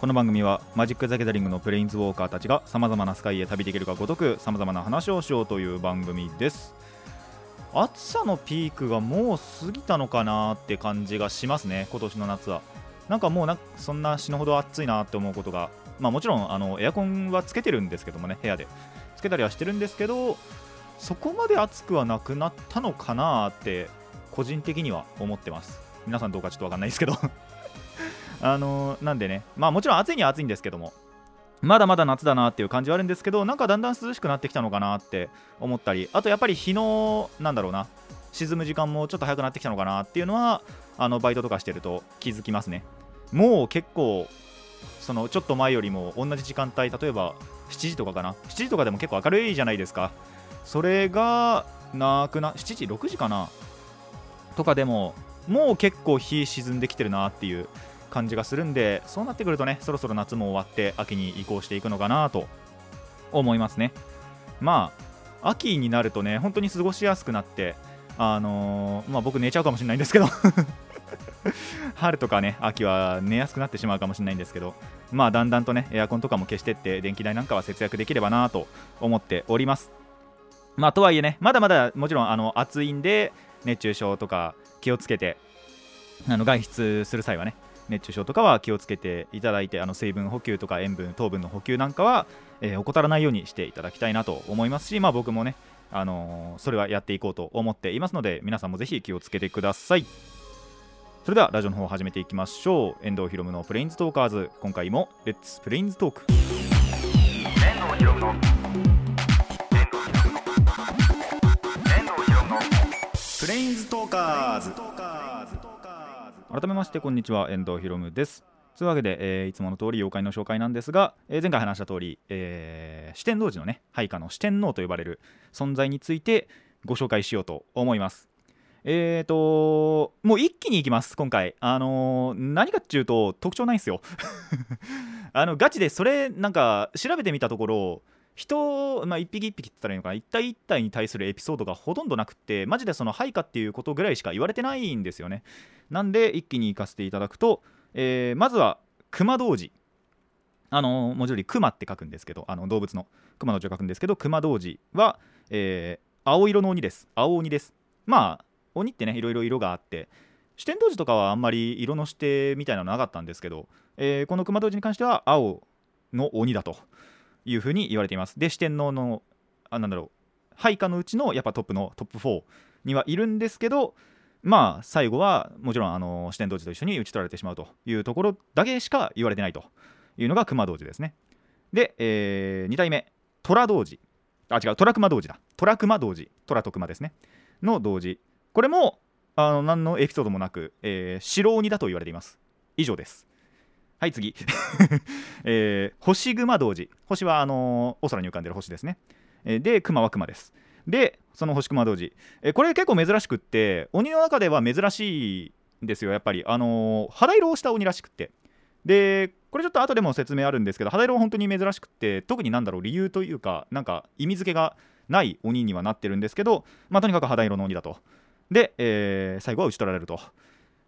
この番組はマジック・ザ・ギャザリングのプレインズウォーカーたちがさまざまなスカイへ旅できるかごとくさまざまな話をしようという番組です。暑さのピークがもう過ぎたのかなって感じがしますね今年の夏は。なんかもうなそんな死ぬほど暑いなって思うことがまあもちろんあのエアコンはつけてるんですけどもね部屋で。つけたりはしてるんですけどそこまで暑くはなくなったのかなって個人的には思ってます。皆さんどうかちょっとわかんないですけど。あのーなんでねまあもちろん暑いには暑いんですけどもまだまだ夏だなっていう感じはあるんですけどなんかだんだん涼しくなってきたのかなって思ったりあとやっぱり日のなんだろうな沈む時間もちょっと早くなってきたのかなっていうのはあのバイトとかしてると気づきますね。もう結構そのちょっと前よりも同じ時間帯例えば7時とかかな。7時とかでも結構明るいじゃないですか。それがなくな7時6時かな。とかでももう結構日沈んできてるなっていう感じがするんでそうなってくるとねそろそろ夏も終わって秋に移行していくのかなと思いますね。まあ秋になるとね本当に過ごしやすくなってあのーまあ僕寝ちゃうかもしれないんですけど 春とかね秋は寝やすくなってしまうかもしれないんですけどまあだんだんとねエアコンとかも消してって電気代なんかは節約できればなと思っております。まあとはいえねまだまだもちろんあの暑いんで熱中症とか気をつけてあの外出する際はね熱中症とかは気をつけていただいてあの水分補給とか塩分糖分の補給なんかは、えー怠らないようにしていただきたいなと思います。しまあ僕もねあのーそれはやっていこうと思っていますので皆さんもぜひ気をつけてください。それではラジオの方を始めていきましょう。遠藤ひろむのプレインズトーカーズ。今回もレッツプレインズトーク遠藤ひろむの。プレインズトーカーズ改めましてこんにちは。遠藤ひろむです。というわけで、えーいつもの通り妖怪の紹介なんですが、えー前回話した通り、えー四天王寺のね配下の四天王と呼ばれる存在についてご紹介しようと思います。えーともう一気にいきます今回。あのー何かっていうと特徴ないんですよ。あのガチでそれなんか調べてみたところ人、まあ、一匹一匹って言ったらいいのかな。一体一体に対するエピソードがほとんどなくってマジでその配下っていうことぐらいしか言われてないんですよね。なんで一気に行かせていただくと、えーまずは熊童子。あの文字通り熊って書くんですけどあの動物の熊の字を書くんですけど熊童子は、えー青色の鬼です。青鬼です。まあ鬼ってねいろいろ色があって四天王寺とかはあんまり色の指定みたいなのなかったんですけど、えーこの熊童子に関しては青の鬼だと。いうふうに言われています。で四天王のあなんだろう配下のうちのやっぱトップのトップ4にはいるんですけどまあ最後はもちろんあの四天王寺と一緒に打ち取られてしまうというところだけしか言われてないというのが熊童子ですね。で、え2代目虎童子あ違う虎熊童子だ。虎熊童子虎と熊ですね。の童子これもあの何のエピソードもなく、えー白鬼だと言われています。以上です。はい次、えー星熊童子。星はあのーお空に浮かんでる星ですね、えーで熊は熊です。でその星熊童子、えーこれ結構珍しくって鬼の中では珍しいんですよやっぱり。あのー肌色をした鬼らしくって。でこれちょっと後でも説明あるんですけど肌色は本当に珍しくって特になんだろう理由というかなんか意味付けがない鬼にはなってるんですけどまあとにかく肌色の鬼だと。で、えー最後は打ち取られると。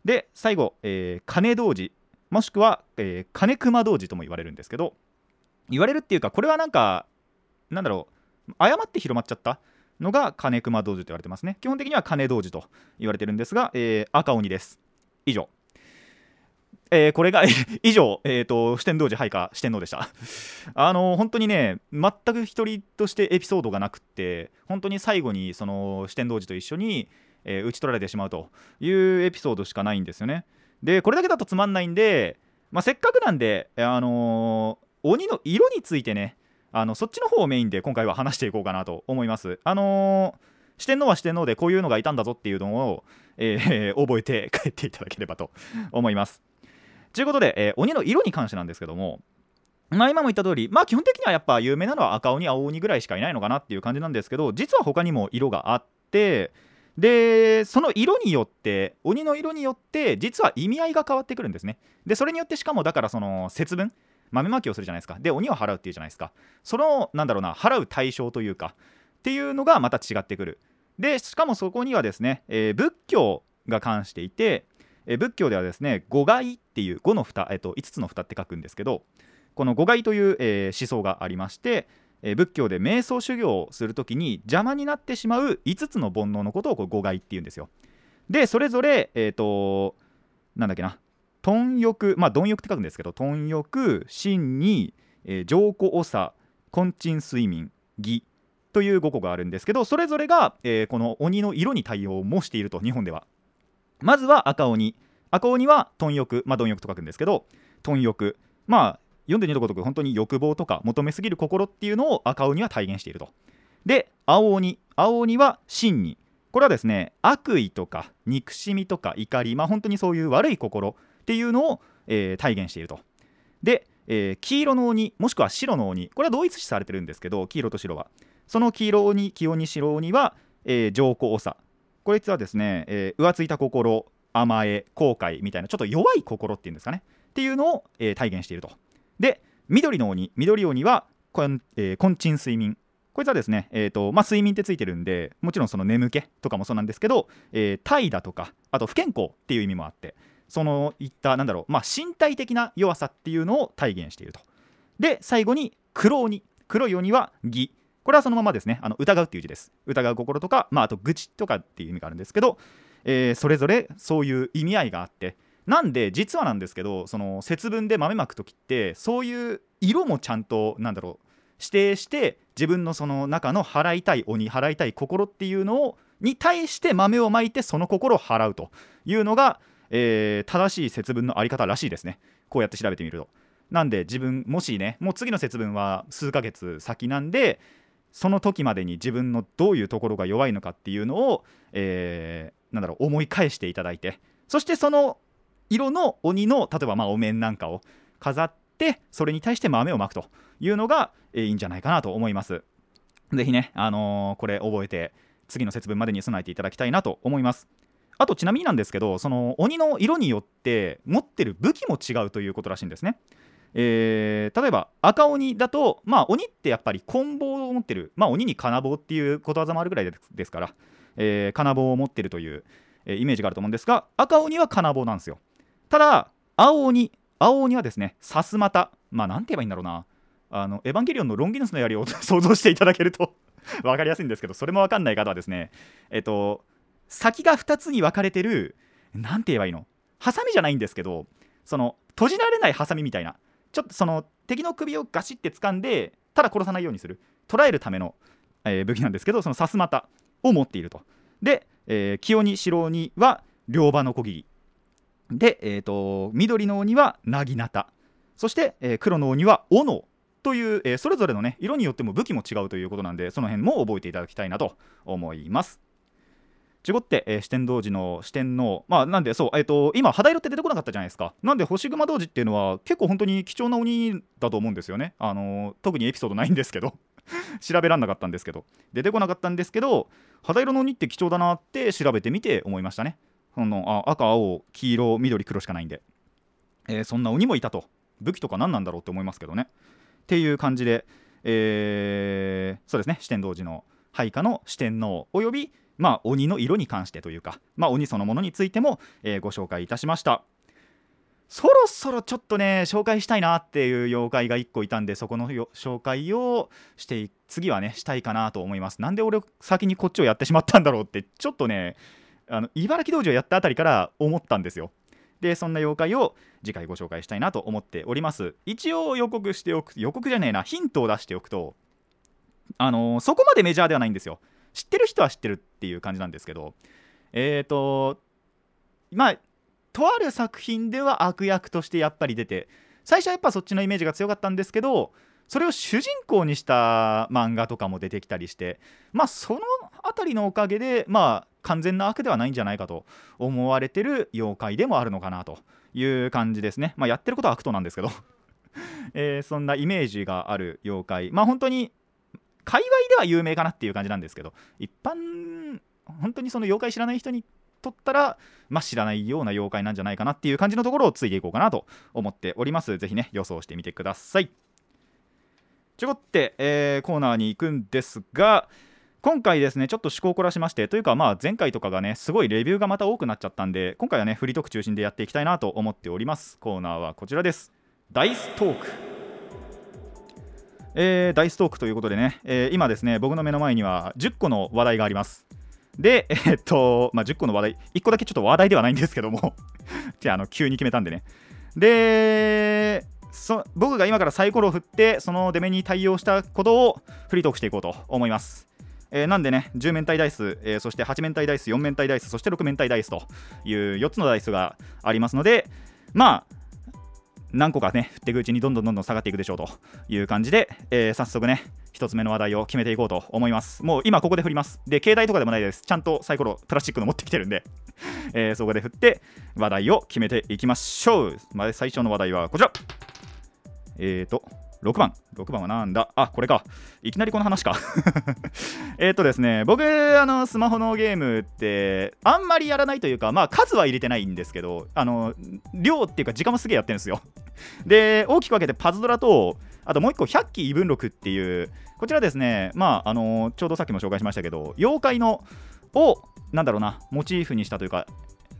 で最後、えー金童子。もしくは、えー金熊童子とも言われるんですけど言われるっていうかこれはなんかなんだろう誤って広まっちゃったのが金熊童子と言われてますね。基本的には金童子と言われてるんですが、えー赤鬼です。以上。えーこれが 以上、えー、と四天王寺配下四天王でした。あのー本当にね全く一人としてエピソードがなくって本当に最後にその四天王寺と一緒に、えー打ち取られてしまうというエピソードしかないんですよね。でこれだけだとつまんないんで、まあ、せっかくなんで、あのー鬼の色についてねあのそっちの方をメインで今回は話していこうかなと思います。あのー四天王は四天王でこういうのがいたんだぞっていうのを、えー覚えて帰っていただければと思います。ということで、えー鬼の色に関してなんですけどもまあ今も言った通り、まあ基本的にはやっぱ有名なのは赤鬼、青鬼ぐらいしかいないのかなっていう感じなんですけど、実は他にも色があって、で、その色によって、鬼の色によって、実は意味合いが変わってくるんですね。で、それによってしかもだからその節分、豆まきをするじゃないですか。で、鬼を払うっていうじゃないですか。その、なんだろうな、払う対象というか、っていうのがまた違ってくる。で、しかもそこにはですね、えー、仏教が関していて、えー、仏教ではですね、五害っていう、5の蓋、えーと、5つの蓋って書くんですけど、この五害という、えー、思想がありまして、え、仏教で瞑想修行をするときに邪魔になってしまう5つの煩悩のことをこ五害っていうんですよ。で、それぞれ、えっ、ー、と、なんだっけな、貪欲、まあ、貪欲って書くんですけど、貪欲、真に、えー、浄古長、根鎮睡眠、義という5個があるんですけど、それぞれが、えー、この鬼の色に対応もしていると、日本では。まずは赤鬼。赤鬼は貪欲、まあ、貪欲と書くんですけど、貪欲。まあ、読んでみるごとく本当に欲望とか求めすぎる心っていうのを赤鬼は体現していると。で、青鬼。青鬼は真に。これはですね、悪意とか憎しみとか怒り、まあ、本当にそういう悪い心っていうのを、えー、体現していると。で、えー、黄色の鬼、もしくは白の鬼、これは同一視されてるんですけど、黄色と白は。その黄色鬼、黄鬼、白鬼は、えー、上皇長。こいつはですね、えー、浮ついた心、甘え、後悔みたいな、ちょっと弱い心っていうんですかね。っていうのを、えー、体現していると。で、緑の鬼、緑鬼は、えー、睡眠。こいつはですね、えーとまあ、睡眠ってついてるんで、もちろんその眠気とかもそうなんですけど、えー、怠惰とか、あと不健康っていう意味もあって、そのいった、なんだろう、まあ、身体的な弱さっていうのを体現していると。で、最後に黒鬼。黒い鬼は義。これはそのままですね、あの疑うっていう字です。疑う心とか、まあ、あと愚痴とかっていう意味があるんですけど、えー、それぞれそういう意味合いがあって、なんで実はなんですけどその節分で豆まく時ってそういう色もちゃんとなんだろう指定して自分のその中の払いたい鬼払いたい心っていうのをに対して豆をまいてその心を払うというのが、えー、正しい節分のあり方らしいですね。こうやって調べてみると。なんで自分もしねもう次の節分は数ヶ月先なんでその時までに自分のどういうところが弱いのかっていうのを、えー、なんだろう思い返していただいてそしてその色の鬼の例えばまあお面なんかを飾ってそれに対して豆をまくというのが、えー、いいんじゃないかなと思います。ぜひね、あのー、これ覚えて次の節分までに備えていただきたいなと思います。あとちなみになんですけどその鬼の色によって持ってる武器も違うということらしいんですね。えー、例えば赤鬼だと、まあ、鬼ってやっぱり棍棒を持ってる、まあ、鬼に金棒っていうことわざもあるぐらいですから、えー、金棒を持ってるという、えー、イメージがあると思うんですが赤鬼は金棒なんですよ。ただ青鬼青鬼はですねさすまたまあなんて言えばいいんだろうな。あのエヴァンゲリオンのロンギヌスの槍を 想像していただけると 分かりやすいんですけどそれも分かんない方はですねえっと先が2つに分かれてる何て言えばいいの？ハサミじゃないんですけどその閉じられないハサミみたいな。ちょっとその敵の首をガシって掴んでただ殺さないようにする。捉えるための、えー、武器なんですけどそのさすまたを持っていると。で、えー、清鬼白鬼は両刃のこぎり。で、えーと、緑の鬼はなぎなたそして、えー、黒の鬼は斧。という、えー、それぞれのね色によっても武器も違うということなんでその辺も覚えていただきたいなと思います。ちごって、えー、四天童寺の四天王。まあなんでそう、えーと、今肌色って出てこなかったじゃないですか。なんで星熊童子っていうのは結構本当に貴重な鬼だと思うんですよね。あのー、特にエピソードないんですけど。調べらんなかったんですけど。出てこなかったんですけど肌色の鬼って貴重だなって調べてみて思いましたね。そのあ赤青黄色緑黒しかないんで、えー、そんな鬼もいたと。武器とか何なんだろうって思いますけどね。っていう感じで、えー、そうですね。四天王寺の配下の四天王およびまあ、鬼の色に関してというか、まあ、鬼そのものについても、えー、ご紹介いたしました。そろそろちょっとね紹介したいなっていう妖怪が1個いたんでそこの紹介をして次はねしたいかなと思います。なんで俺先にこっちをやってしまったんだろうってちょっとねあの茨城道場やったあたりから思ったんですよ。でそんな妖怪を次回ご紹介したいなと思っております。一応予告しておく予告じゃねえなヒントを出しておくとあのー、そこまでメジャーではないんですよ。知ってる人は知ってるっていう感じなんですけど。えっ、ー、とまあとある作品では悪役としてやっぱり出て最初はやっぱそっちのイメージが強かったんですけどそれを主人公にした漫画とかも出てきたりしてまあその辺りのおかげでまあ完全な悪ではないんじゃないかと思われてる妖怪でもあるのかなという感じですね。まあ、やってることは悪党なんですけど。えーそんなイメージがある妖怪。まあ本当に界隈では有名かなっていう感じなんですけど。一般本当にその妖怪知らない人にとったら、まあ、知らないような妖怪なんじゃないかなっていう感じのところをついていこうかなと思っております。ぜひね予想してみてください。ちょこって、えーコーナーに行くんですが今回ですねちょっと趣向を凝らしましてというかまあ前回とかがねすごいレビューがまた多くなっちゃったんで今回はねフリートーク中心でやっていきたいなと思っております。コーナーはこちらです。ダイストーク。えーダイストークということでね、えー今ですね僕の目の前には10個の話題があります。でえーっと、まあ、10個の話題1個だけちょっと話題ではないんですけども じゃあの急に決めたんでね。でそ僕が今からサイコロを振ってその出目に対応したことをフリートークしていこうと思います。えーなんでね10面体ダイス、えーそして8面体ダイス4面体ダイスそして6面体ダイスという4つのダイスがありますのでまあ何個かね振っていくうちにどんどんどんどん下がっていくでしょうという感じで、えー早速ね1つ目の話題を決めていこうと思います。もう今ここで振ります。で携帯とかでもないです。ちゃんとサイコロプラスチックの持ってきてるんで、えーそこで振って話題を決めていきましょう。まず最初の話題はこちら。えーと6番。6番はなんだ？あこれか。いきなりこの話か。えっとですね僕あのスマホのゲームってあんまりやらないというかまあ数は入れてないんですけどあの量っていうか時間もすげえやってるんですよ。で大きく分けてパズドラとあともう一個100期異分録っていうこちらですねまああのちょうどさっきも紹介しましたけど妖怪のをなんだろうなモチーフにしたというか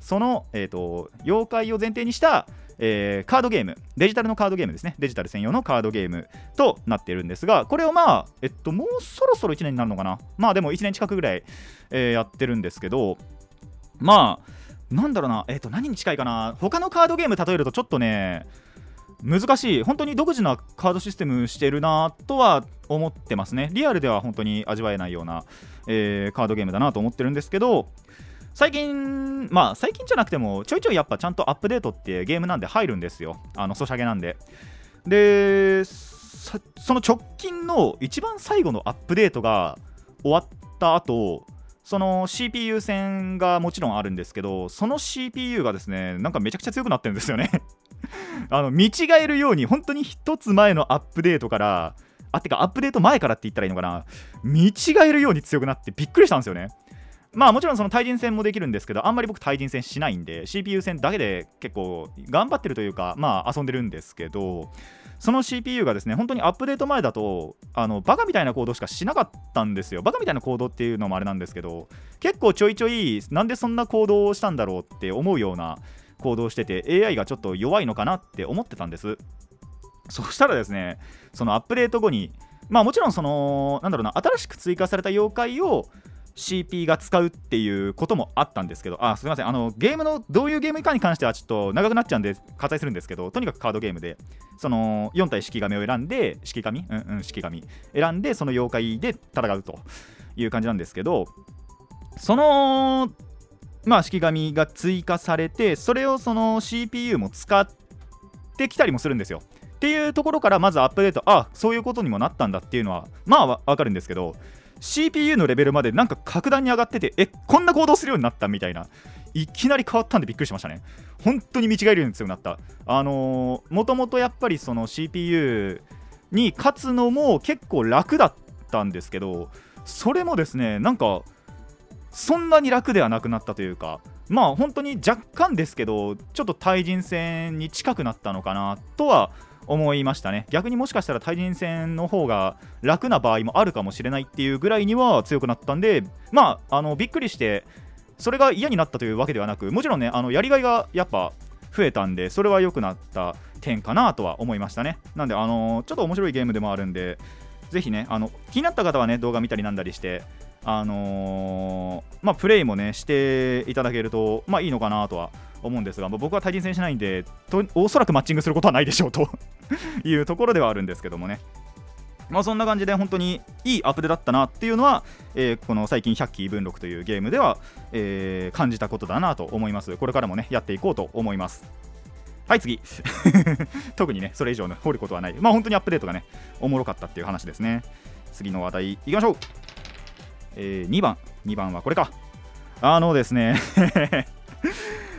その、えー、と妖怪を前提にした、えーカードゲームデジタルのカードゲームですね。デジタル専用のカードゲームとなっているんですがこれをまあえっともうそろそろ1年になるのかなまあでも1年近くぐらい、えーやってるんですけどまあなんだろうなえっ、と何に近いかな。他のカードゲーム例えるとちょっとね難しい。本当に独自なカードシステムしてるなとは思ってますね。リアルでは本当に味わえないような、えーカードゲームだなと思ってるんですけど最近まあ最近じゃなくてもちょいちょいやっぱちゃんとアップデートってゲームなんで入るんですよ。あのソシャゲなんで。でその直近の一番最後のアップデートが終わった後その CPU 戦がもちろんあるんですけどその CPU がですねなんかめちゃくちゃ強くなってるんですよね。あの見違えるように本当に一つ前のアップデートからあてかアップデート前からって言ったらいいのかな。見違えるように強くなってびっくりしたんですよね。まあもちろんその対人戦もできるんですけどあんまり僕対人戦しないんで CPU 戦だけで結構頑張ってるというかまあ遊んでるんですけどその CPU がですね本当にアップデート前だとあのバカみたいな行動しかしなかったんですよ。バカみたいな行動っていうのもあれなんですけど結構ちょいちょいなんでそんな行動をしたんだろうって思うような行動してて AI がちょっと弱いのかなって思ってたんです。そしたらですねそのアップデート後にまあもちろんそのなんだろうな新しく追加された妖怪を CP が使うっていうこともあったんですけど、あすみません。あの、ゲームのどういうゲームかに関してはちょっと長くなっちゃうんで割愛するんですけど、とにかくカードゲームで、その4体式神を選んで、式神？うんうん、式神。選んで、その妖怪で戦うという感じなんですけど、その、まあ、式神が追加されて、それをその CPU も使ってきたりもするんですよ。っていうところからまずアップデート、あそういうことにもなったんだっていうのは、まあわわかるんですけど、CPU のレベルまでなんか格段に上がってて、え、こんな行動するようになったみたいな、いきなり変わったんでびっくりしましたね。本当に見違えるように強くなった。あのー、もともとやっぱりその CPU に勝つのも結構楽だったんですけど、それもですね、なんか、そんなに楽ではなくなったというか、まあ本当に若干ですけど、ちょっと対人戦に近くなったのかなとは思思いましたね。逆にもしかしたら対人戦の方が楽な場合もあるかもしれないっていうぐらいには強くなったんでまああのびっくりしてそれが嫌になったというわけではなくもちろんねあのやりがいがやっぱ増えたんでそれは良くなった点かなとは思いましたね。なんであのちょっと面白いゲームでもあるんでぜひねあの気になった方はね動画見たりなんだりしてあのーまあプレイもねしていただけるとまあいいのかなとは思うんですが、まあ僕は対人戦しないんでとおそらくマッチングすることはないでしょうと いうところではあるんですけどもね。まあそんな感じで本当にいいアップデだったなっていうのは、えーこの最近100期分録というゲームでは、えー感じたことだなと思います。これからもねやっていこうと思います。はい次。特にねそれ以上の掘ることはない。まあ本当にアップデートがねおもろかったっていう話ですね。次の話題いきましょう、え2番。2番はこれか。あのですね。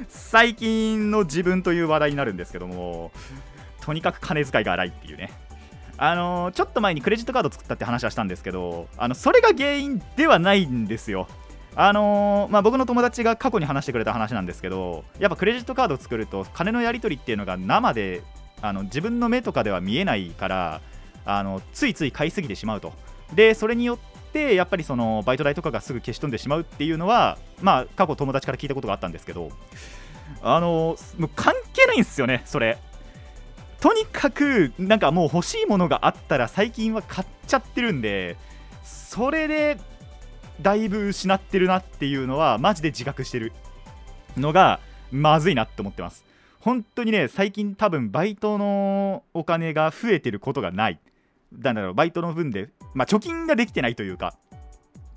最近の自分という話題になるんですけどもとにかく金遣いが荒いっていうね。あのちょっと前にクレジットカード作ったって話はしたんですけどあのそれが原因ではないんですよ。あのーまあ、僕の友達が過去に話してくれた話なんですけどやっぱクレジットカードを作ると金のやり取りっていうのが生であの自分の目とかでは見えないからあのついつい買いすぎてしまうと。でそれによってやっぱりそのバイト代とかがすぐ消し飛んでしまうっていうのはまあ過去友達から聞いたことがあったんですけどあのもう関係ないんですよねそれ。とにかくなんかもう欲しいものがあったら最近は買っちゃってるんでそれでだいぶ失ってるなっていうのはマジで自覚してるのがまずいなって思ってます。本当にね最近多分バイトのお金が増えてることがない。なんだろうバイトの分で、まあ、貯金ができてないというか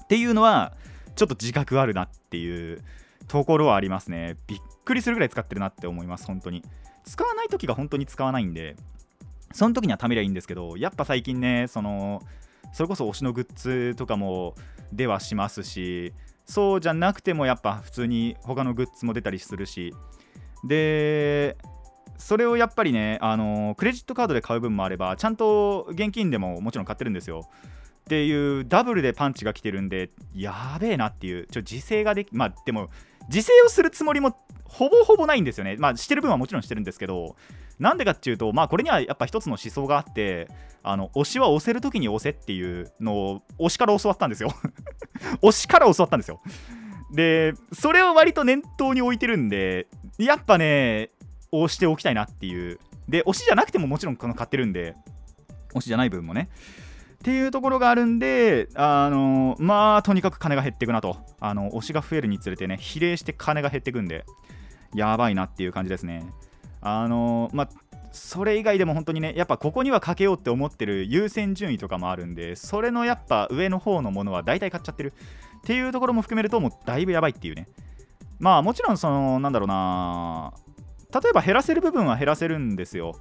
っていうのはちょっと自覚あるなっていうところはありますね。びっくりするぐらい使ってるなって思います本当に。使わない時が本当に使わないんでその時には貯めりゃいいんですけどやっぱ最近ねそのそれこそ推しのグッズとかも出はしますしそうじゃなくてもやっぱ普通に他のグッズも出たりするしでそれをやっぱりねあのクレジットカードで買う分もあればちゃんと現金でももちろん買ってるんですよ。っていうダブルでパンチが来てるんでやべえなっていうちょ自制ができまあでも自制をするつもりもほぼほぼないんですよね。まあしてる分はもちろんしてるんですけどなんでかっていうとまあこれにはやっぱ一つの思想があってあの推しは押せる時に押せっていうのを推しから教わったんですよ。推しから教わったんですよ。でそれを割と念頭に置いてるんでやっぱね押しておきたいなっていう。で推しじゃなくてももちろんこの買ってるんで。推しじゃない分もね。っていうところがあるんで、あのまあ、とにかく金が減っていくなと、あの推しが増えるにつれてね、比例して金が減っていくんで、やばいなっていう感じですね。あのまあ、それ以外でも本当にね、やっぱここにはかけようって思ってる優先順位とかもあるんで、それのやっぱ上の方のものは大体買っちゃってる。っていうところも含めると、もうだいぶやばいっていうね。まあもちろん、その、なんだろうな、例えば減らせる部分は減らせるんですよ。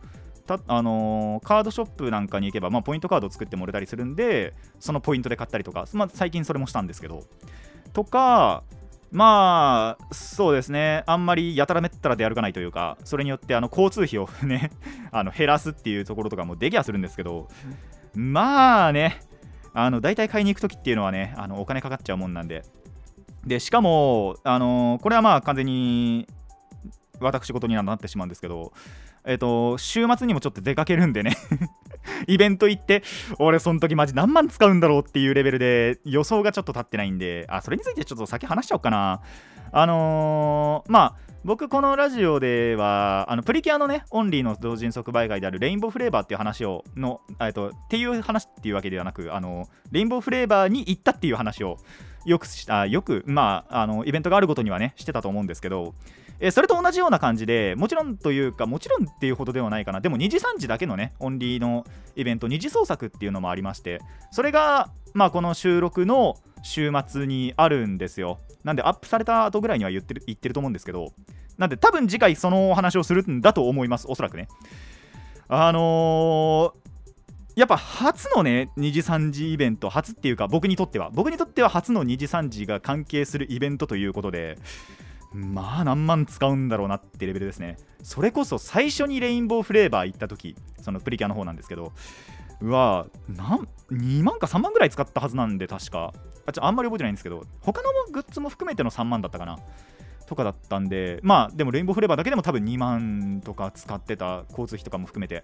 たあのーカードショップなんかに行けば、まあ、ポイントカードを作ってもらえたりするんでそのポイントで買ったりとか、まあ、最近それもしたんですけど。とかまあそうですね。あんまりやたらめったらで歩かないというかそれによってあの交通費を ねあの減らすっていうところとかもできはするんですけどまあねあの大体買いに行く時っていうのはねあのお金かかっちゃうもんなんで。でしかもあのこれはまあ完全に私事にはなってしまうんですけどえっ、と週末にもちょっと出かけるんでね。イベント行って俺その時マジ何万使うんだろうっていうレベルで予想がちょっと立ってないんであそれについてちょっと先話しちゃおうかな。あのーまあ僕このラジオではあのプリキュアのねオンリーの同人即売会であるレインボーフレーバーっていう話をのえっとっていう話っていうわけではなくあのレインボーフレーバーに行ったっていう話をよくしたよくまああのイベントがあることにはねしてたと思うんですけどえーそれと同じような感じでもちろんというかもちろんっていうほどではないかな。でも2時3時だけのねオンリーのイベント二次創作っていうのもありましてそれがまあこの収録の週末にあるんですよ。なんでアップされた後ぐらいには言ってる言ってると思うんですけどなんで多分次回そのお話をするんだと思いますおそらくね。あのーやっぱ初のね2時3時イベント初っていうか僕にとっては。僕にとっては初の2時3時が関係するイベントということでまあ何万使うんだろうなってレベルですね。それこそ最初にレインボーフレーバー行った時そのプリキュアの方なんですけどうわなん2万か3万ぐらい使ったはずなんで確か。あちょあんまり覚えてないんですけど他のグッズも含めての3万だったかな。とかだったんでまあでもレインボーフレーバーだけでも多分2万とか使ってた交通費とかも含めて。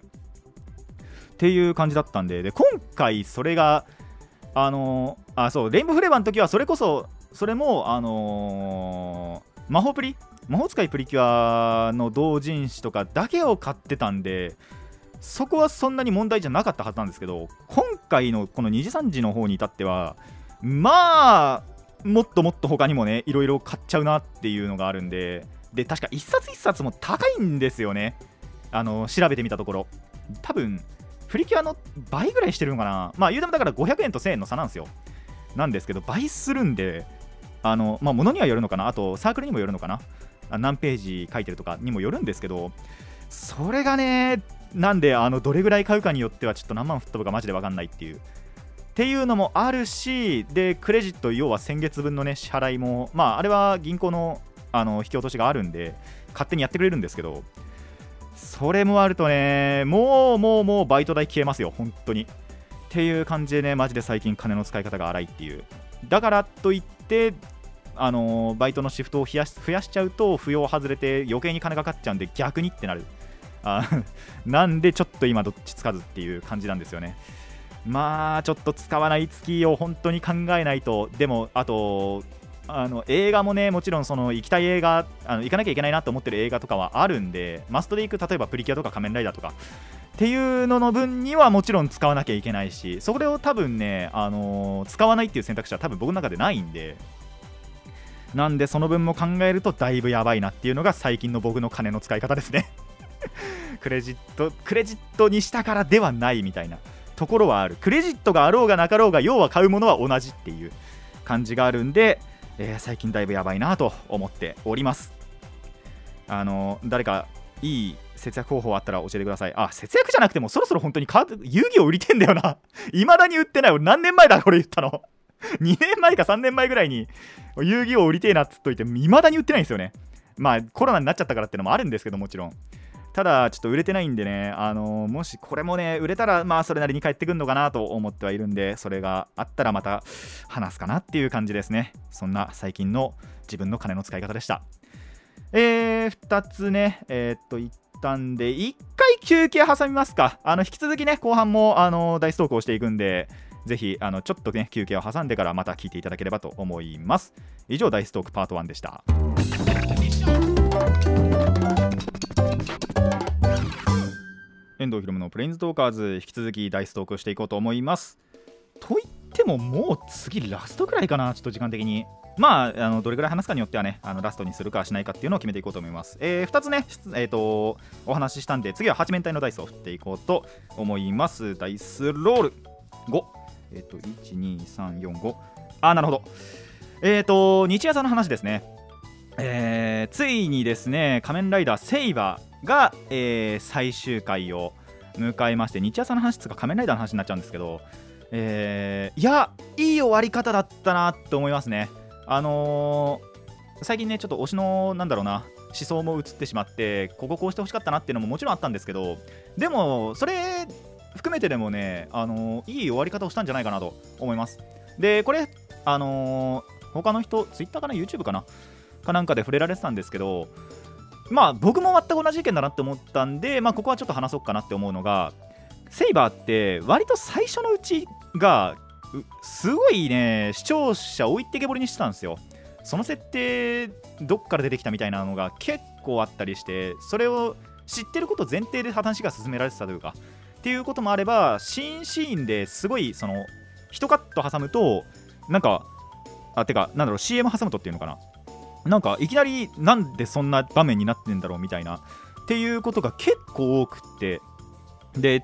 っていう感じだったんでで今回それがあのーあそうレインボーフレーバーの時はそれこそそれもあのー魔法プリ？魔法使いプリキュアの同人誌とかだけを買ってたんでそこはそんなに問題じゃなかったはずなんですけど今回のこの2時3時の方に至ってはまあもっともっと他にもねいろいろ買っちゃうなっていうのがあるんでで確か1冊1冊も高いんですよね。あの調べてみたところ。多分プリキュアの倍ぐらいしてるのかな。まあ言うてもだから500円と1000円の差なんですよ。なんですけど倍するんであのまあ物にはよるのかな？あとサークルにもよるのかな？何ページ書いてるとかにもよるんですけどそれがねなんであのどれぐらい買うかによってはちょっと何万吹っ飛ぶかマジで分かんないっていう。っていうのもあるしでクレジット要は先月分のね支払いもまああれは銀行のあの引き落としがあるんで勝手にやってくれるんですけどそれもあるとねもうもうもうバイト代消えますよ本当に。っていう感じでねマジで最近金の使い方が荒いっていう。だからといってあのバイトのシフトを増やし増やしちゃうと扶養外れて余計に金がかかっちゃうんで逆にってなる。あ なんでちょっと今どっちつかずっていう感じなんですよね。まあちょっと使わない月を本当に考えないと。でもあとあの映画もねもちろんその行きたい映画あの行かなきゃいけないなと思ってる映画とかはあるんでマストで行く例えばプリキュアとか仮面ライダーとかっていうのの分にはもちろん使わなきゃいけないしそれを多分ね、あのー使わないっていう選択肢は多分僕の中でないんで。なんでその分も考えるとだいぶやばいなっていうのが最近の僕の金の使い方ですね。クレジットクレジットにしたからではないみたいな。ところはある。クレジットがあろうがなかろうが要は買うものは同じっていう感じがあるんで、えー最近だいぶやばいなと思っております。あの誰かいい節約方法あったら教えてください。あ節約じゃなくてもそろそろ本当にカード遊戯を売りてんだよな。未だに売ってない俺何年前だこれ言ったの。2年前か3年前ぐらいに遊戯を売りてえなっつっといて未だに売ってないんですよね。まあコロナになっちゃったからってのもあるんですけどもちろん。ただちょっと売れてないんでねあのもしこれもね売れたらまあそれなりに返ってくるのかなと思ってはいるんでそれがあったらまた話すかなっていう感じですね。そんな最近の自分の金の使い方でした。えー、2つねえーっと一旦で1回休憩挟みますか。あの引き続きね後半もあの大ストークをしていくんでぜひあのちょっとね休憩を挟んでからまた聞いていただければと思います。以上大ストークパート1でした。遠藤ひろむのプレインズトーカーズ引き続き大ストークしていこうと思います。と言ってももう次ラストくらいかなちょっと時間的に。まああのどれぐらい話すかによってはねあのラストにするかしないかっていうのを決めていこうと思います、え2つね、えー、とお話ししたんで次は8面体のダイスを振っていこうと思います。ダイスロール。5えっ、と12345あなるほど。えっ、と日夜さんの話ですね。えーついにですね仮面ライダーセイバーが、えー最終回を迎えまして日夜さんの話つうか仮面ライダーの話になっちゃうんですけどえーいやいい終わり方だったなって思いますね。あのー最近ねちょっと推しのなんだろうな思想も移ってしまってこここうしてほしかったなっていうのももちろんあったんですけどでもそれ含めてでもね、あのーいい終わり方をしたんじゃないかなと思います。でこれあのー他の人 Twitter かな YouTube かなかなんかで触れられてたんですけどまあ僕も全く同じ意見だなって思ったんで、まあ、ここはちょっと話そうかなって思うのがセイバーって割と最初のうちがすごいね視聴者置いてけぼりにしてたんですよ。その設定どっから出てきたみたいなのが結構あったりしてそれを知ってること前提で話が進められてたというかっていうこともあればシーンシーンですごいその一カット挟むとなんかあてかなんだろう CM 挟むとっていうのかな。なんかいきなりなんでそんな場面になってんだろうみたいなっていうことが結構多くって。で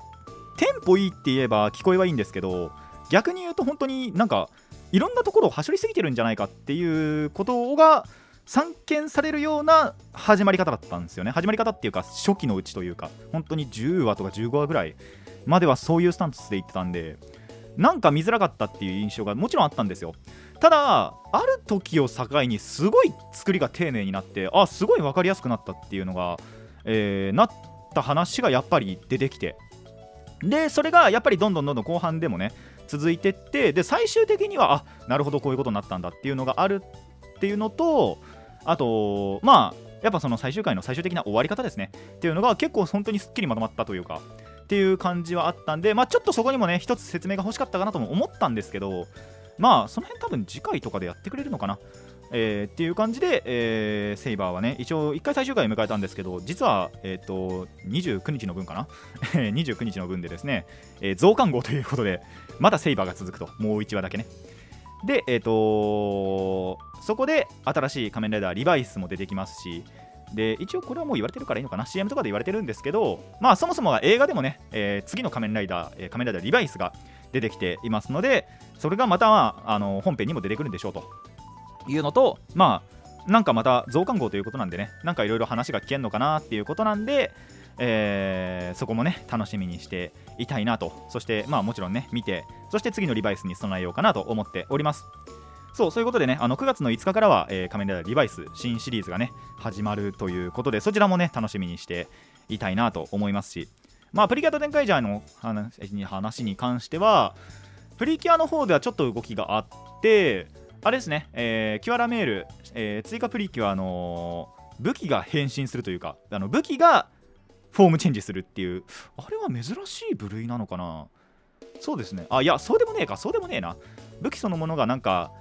テンポいいって言えば聞こえはいいんですけど逆に言うと本当になんかいろんなところを走りすぎてるんじゃないかっていうことが散見されるような始まり方だったんですよね。始まり方っていうか初期のうちというか本当に10話とか15話ぐらいまではそういうスタンスで言ってたんでなんか見づらかったっていう印象がもちろんあったんですよ。ただある時を境にすごい作りが丁寧になってあすごい分かりやすくなったっていうのが、えーなった話がやっぱり出てきて。でそれがやっぱりどんどんどんどん後半でもね続いてってで最終的にはあなるほどこういうことになったんだっていうのがあるっていうのとあとまあやっぱその最終回の最終的な終わり方ですね。っていうのが結構本当にすっきりまとまったというかっていう感じはあったんでまあちょっとそこにもね一つ説明が欲しかったかなとも思ったんですけどまあその辺多分次回とかでやってくれるのかな。えーっていう感じで、えーセイバーはね一応1回最終回を迎えたんですけど実は、えー、と29日の分かな？29日の分でですね、えー増刊号ということでまだセイバーが続くともう1話だけね。でえっ、とそこで新しい仮面ライダーリバイスも出てきますしで一応これはもう言われてるからいいのかな？CM とかで言われてるんですけどまあそもそもは映画でもね、えー次の仮面ライダー、仮面ライダーリバイスが出てきていますのでそれがまた、まあ、あの本編にも出てくるんでしょうと。いうのとまあなんかまた増刊号ということなんでねなんかいろいろ話が聞けるのかなっていうことなんで、えーそこもね楽しみにしていたいなと。そしてまあもちろんね見てそして次のリバイスに備えようかなと思っております。そうそういうことでねあの9月の5日からは、えー仮面ライダーリバイス新シリーズがね始まるということでそちらもね楽しみにしていたいなと思いますし。まあプリキュアと展開ジャーの話に関してはプリキュアの方ではちょっと動きがあってあれですね、えー、キュアラメール、えー、追加プリキュアの武器が変身するというかあの武器がフォームチェンジするっていうあれは珍しい部類なのかな。そうですね。あいやそうでもねえか。そうでもねえな。武器そのものがなんか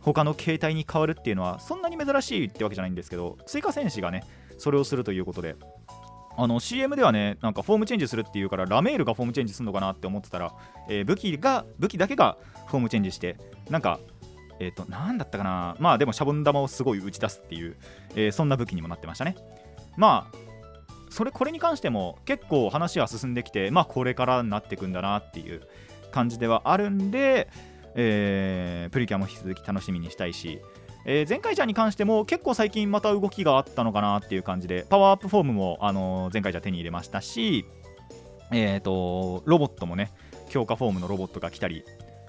他の形態に変わるっていうのはそんなに珍しいってわけじゃないんですけど追加戦士がねそれをするということであの CM ではねなんかフォームチェンジするっていうからラメールがフォームチェンジするのかなって思ってたら、えー、武器が武器だけがフォームチェンジしてなんかえっ、ー、と何だったかな。まあでもシャボン玉をすごい打ち出すっていう、えー、そんな武器にもなってましたね。まあそれこれに関しても結構話は進んできてまあこれからになっていくんだなっていう感じではあるんで、えー、プリキュアも引き続き楽しみにしたいし、えー、前回じゃに関しても結構最近また動きがあったのかなっていう感じでパワーアップフォームも、あのー、前回じゃ手に入れましたし、えーと、ロボットもね強化フォームのロボットが来たり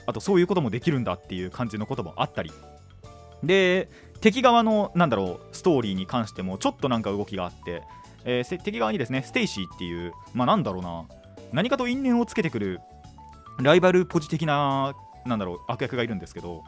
あとそういうこともできるんだっていう感じのこともあったり。で敵側のなんだろうストーリーに関してもちょっとなんか動きがあって、えー、敵側にですねステイシーっていうまあなんだろうな。何かと因縁をつけてくるライバルポジ的ななんだろう悪役がいるんですけど。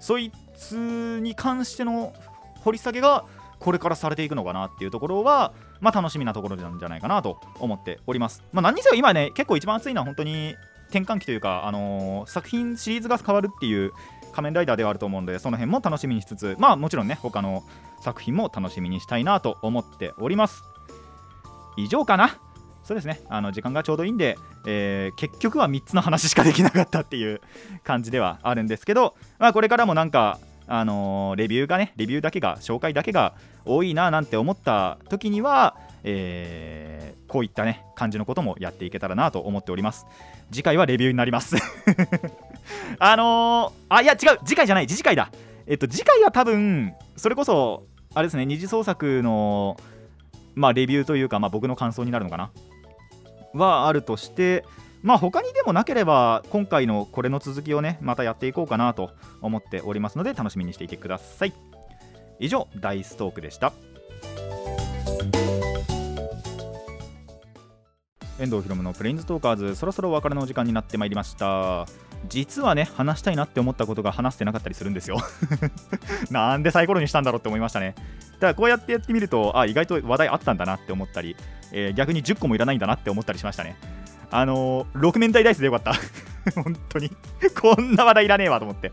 そいつに関しての掘り下げがこれからされていくのかなっていうところは、まあ、楽しみなところなんじゃないかなと思っております。まあ、何にせよ今ね結構一番熱いのは本当に転換期というか、あのー、作品シリーズが変わるっていう仮面ライダーではあると思うのでその辺も楽しみにしつつまあもちろんね他の作品も楽しみにしたいなと思っております。以上かな。そうですね。あの時間がちょうどいいんで、えー、結局は3つの話しかできなかったっていう感じではあるんですけど、まあ、これからもなんかあのー、レビューがねレビューだけが紹介だけが多いななんて思った時には、えー、こういったね感じのこともやっていけたらなと思っております。次回はレビューになります。あのー、あいや違う次回じゃない次回だ。えっと次回は多分それこそあれですね二次創作のまあレビューというか、まあ、僕の感想になるのかな。はあるとしてまあ他にでもなければ今回のこれの続きをねまたやっていこうかなと思っておりますので楽しみにしていてください。以上ダイストークでした。遠藤ひろむのプレインズトーカーズ。そろそろお別れのお時間になってまいりました。実はね話したいなって思ったことが話してなかったりするんですよ。なんでサイコロにしたんだろうって思いましたね。ただこうやってやってみるとあ意外と話題あったんだなって思ったり、えー、逆に10個もいらないんだなって思ったりしましたね。あのー、6面体ダイスでよかった。本当に。こんな話題いらねえわと思って。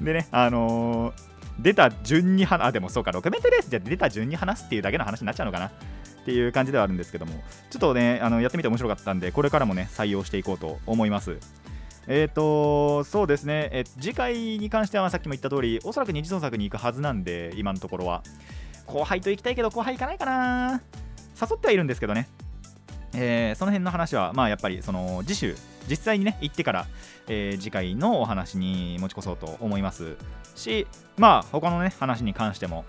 でねあのー、出た順に話あでもそうか6面体ダイスじゃ出た順に話すっていうだけの話になっちゃうのかな。っていう感じではあるんですけどもちょっとねあのやってみて面白かったんでこれからもね採用していこうと思いますえっ、ー、と、そうですね、え次回に関してはさっきも言った通り、おそらく二次創作に行くはずなんで、今のところは。後輩と行きたいけど、後輩行かないかな。誘ってはいるんですけどね。えー、その辺の話は、まあ、やっぱりその次週、実際にね、行ってから、えー、次回のお話に持ち越そうと思いますし、まあ、他のね、話に関しても、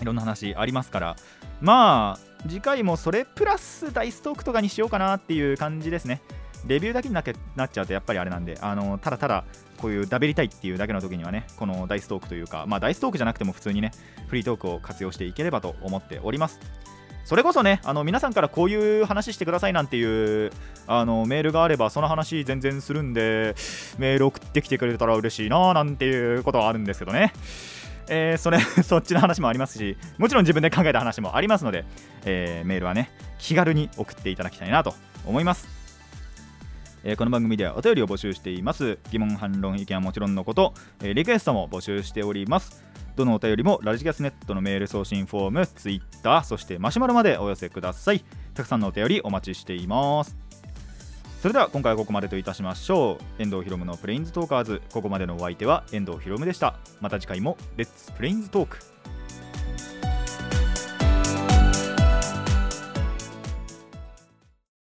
いろんな話ありますから、まあ、次回もそれプラスダイストークとかにしようかなっていう感じですね。レビューだけになっちゃうとやっぱりあれなんで、あのただただこういうダベりたいっていうだけの時にはね、このダイストークというか、まあダイストークじゃなくても普通にね、フリートークを活用していければと思っております。それこそね、あの皆さんからこういう話してくださいなんていうあのメールがあれば、その話全然するんで、メール送ってきてくれたら嬉しいななんていうことはあるんですけどね。えー、それそっちの話もありますしもちろん自分で考えた話もありますので、えー、メールはね気軽に送っていただきたいなと思います。えー、この番組ではお便りを募集しています。疑問反論意見はもちろんのこと、えー、リクエストも募集しております。どのお便りもラジキャスネットのメール送信フォームツイッターそしてマシュマロまでお寄せください。たくさんのお便りお待ちしています。それでは今回はここまでといたしましょう。遠藤ひろむのプレインズトーカーズ。ここまでのお相手は遠藤ひろむでした。また次回もレッツプレインズトーク。